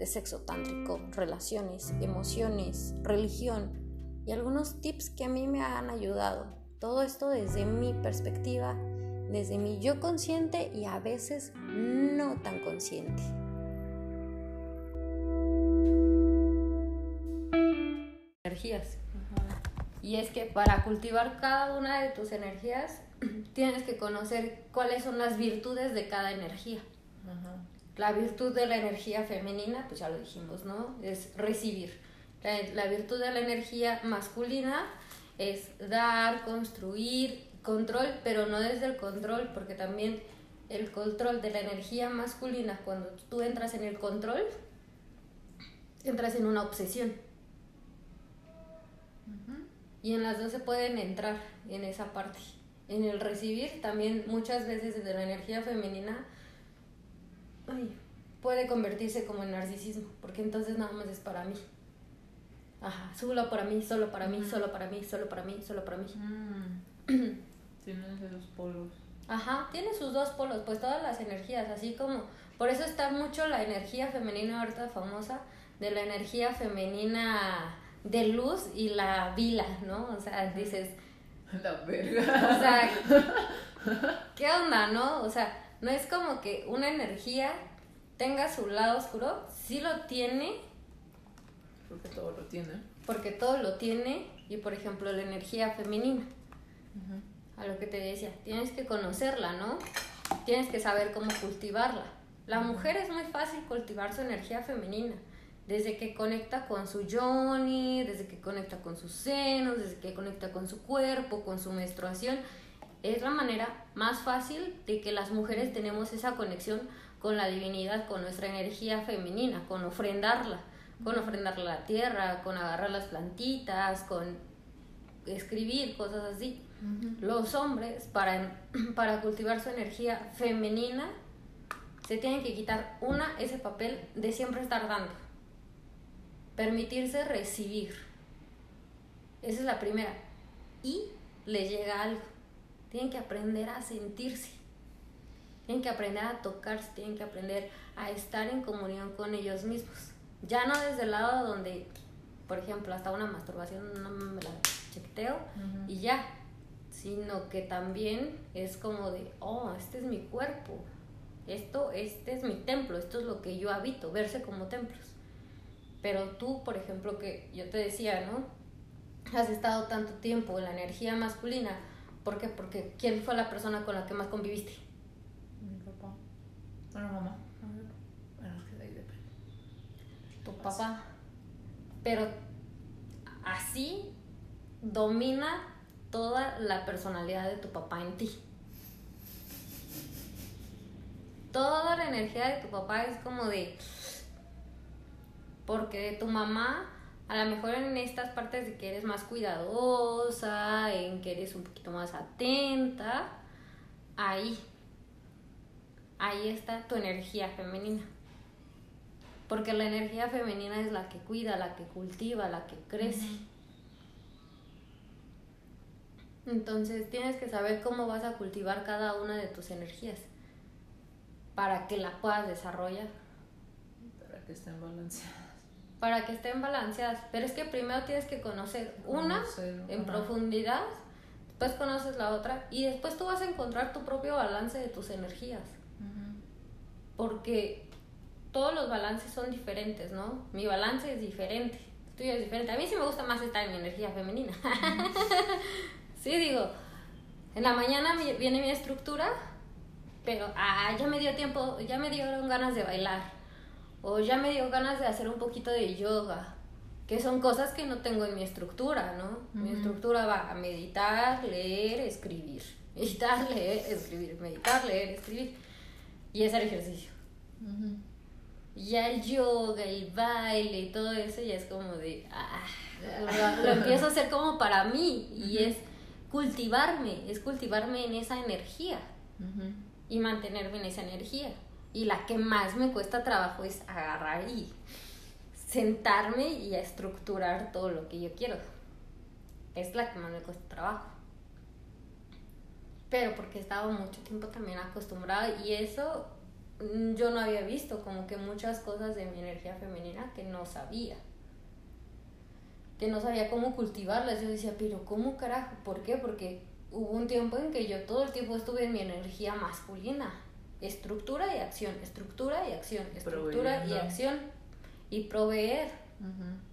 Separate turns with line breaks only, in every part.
de sexo tántrico, relaciones, emociones, religión y algunos tips que a mí me han ayudado. Todo esto desde mi perspectiva, desde mi yo consciente y a veces no tan consciente. Energías. Y es que para cultivar cada una de tus energías tienes que conocer cuáles son las virtudes de cada energía. La virtud de la energía femenina, pues ya lo dijimos, ¿no? Es recibir. La, virtud de la energía masculina es dar, construir, control, pero no desde el control, porque también el control de la energía masculina, cuando tú entras en el control, entras en una obsesión. Y en las dos se pueden entrar en esa parte. En el recibir, también muchas veces desde la energía femenina, puede convertirse como en narcisismo, porque entonces nada más es para mí. Ajá, solo para mí, solo para mí, solo para mí, solo para mí, solo para mí.
Mm. tiene esos polos.
Ajá, tiene sus dos polos, pues todas las energías, así como, por eso está mucho la energía femenina ahorita famosa, de la energía femenina de luz y la vila, ¿no? O sea, dices...
La verga.
O sea, ¿qué onda, no? O sea, no es como que una energía tenga su lado oscuro, sí lo tiene.
Porque todo lo tiene.
Porque todo lo tiene. Y por ejemplo, la energía femenina. A lo que te decía, tienes que conocerla, ¿no? Tienes que saber cómo cultivarla. La mujer es muy fácil cultivar su energía femenina. Desde que conecta con su Johnny, desde que conecta con sus senos, desde que conecta con su cuerpo, con su menstruación. Es la manera más fácil de que las mujeres tenemos esa conexión con la divinidad, con nuestra energía femenina, con ofrendarla, con ofrendarla a la tierra, con agarrar las plantitas, con escribir, cosas así. Los hombres, para, para cultivar su energía femenina, se tienen que quitar una, ese papel de siempre estar dando. Permitirse recibir. Esa es la primera. Y les llega algo. Tienen que aprender a sentirse. Tienen que aprender a tocarse, tienen que aprender a estar en comunión con ellos mismos. Ya no desde el lado donde, por ejemplo, hasta una masturbación no me la chequeteo y ya, sino que también es como de, oh, este es mi cuerpo, esto, este es mi templo, esto es lo que yo habito, verse como templos. Pero tú, por ejemplo, que yo te decía, ¿no? Has estado tanto tiempo en la energía masculina, ¿por qué? Porque ¿quién fue la persona con la que más conviviste?
Bueno, mamá. Bueno, es que de ahí depende.
Tu papá. Pero así domina toda la personalidad de tu papá en ti. Toda la energía de tu papá es como de... Porque tu mamá, a lo mejor en estas partes de que eres más cuidadosa, en que eres un poquito más atenta, ahí ahí está tu energía femenina. Porque la energía femenina es la que cuida, la que cultiva, la que crece. Entonces tienes que saber cómo vas a cultivar cada una de tus energías para que la puedas desarrollar.
Para que estén balanceadas.
Para que estén balanceadas. Pero es que primero tienes que conocer una en profundidad, después conoces la otra y después tú vas a encontrar tu propio balance de tus energías porque todos los balances son diferentes, ¿no? Mi balance es diferente, el tuyo es diferente. A mí sí me gusta más estar en mi energía femenina. sí, digo, en la mañana viene mi estructura, pero ah, ya me dio tiempo, ya me dieron ganas de bailar, o ya me dio ganas de hacer un poquito de yoga, que son cosas que no tengo en mi estructura, ¿no? Mi estructura va a meditar, leer, escribir. Meditar, leer, escribir, meditar, leer, escribir y hacer ejercicio. ya el yoga, el baile y todo eso ya es como de, ah, lo, lo empiezo a hacer como para mí y es cultivarme, es cultivarme en esa energía y mantenerme en esa energía. Y la que más me cuesta trabajo es agarrar y sentarme y estructurar todo lo que yo quiero. Es la que más me cuesta trabajo. Pero porque he estado mucho tiempo también acostumbrada y eso mm, yo no había visto como que muchas cosas de mi energía femenina que no sabía. Que no sabía cómo cultivarlas. Yo decía, pero ¿cómo carajo? ¿Por qué? Porque hubo un tiempo en que yo todo el tiempo estuve en mi energía masculina. Estructura y acción, estructura y acción, estructura y acción. Y proveer,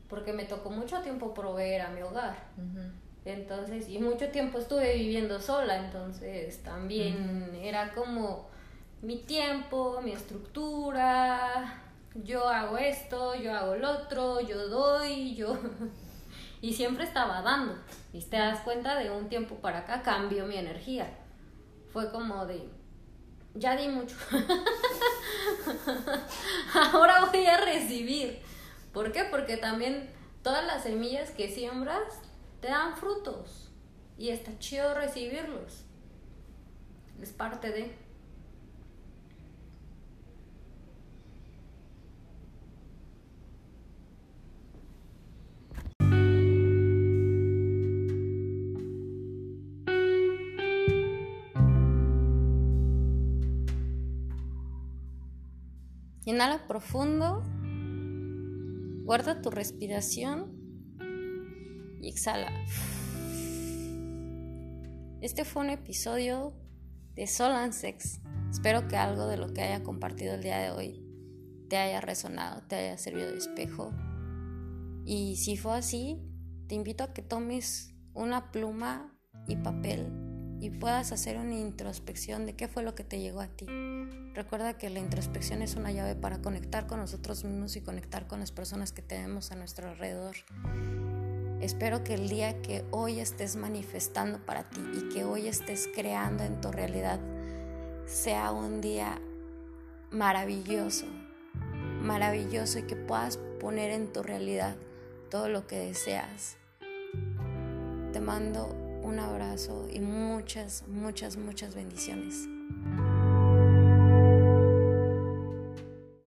porque me tocó mucho tiempo proveer a mi hogar. Entonces, y mucho tiempo estuve viviendo sola, entonces también era como mi tiempo, mi estructura, yo hago esto, yo hago lo otro, yo doy, yo... y siempre estaba dando. Y te das cuenta de un tiempo para acá cambió mi energía. Fue como de, ya di mucho. Ahora voy a recibir. ¿Por qué? Porque también todas las semillas que siembras te dan frutos. Y está chido recibirlos. Es parte de... Inhala profundo. Guarda tu respiración y exhala. Este fue un episodio de Sol and Sex. Espero que algo de lo que haya compartido el día de hoy te haya resonado, te haya servido de espejo. Y si fue así, te invito a que tomes una pluma y papel y puedas hacer una introspección de qué fue lo que te llegó a ti. Recuerda que la introspección es una llave para conectar con nosotros mismos y conectar con las personas que tenemos a nuestro alrededor. Espero que el día que hoy estés manifestando para ti y que hoy estés creando en tu realidad sea un día maravilloso, maravilloso y que puedas poner en tu realidad todo lo que deseas. Te mando un abrazo y muchas, muchas, muchas bendiciones.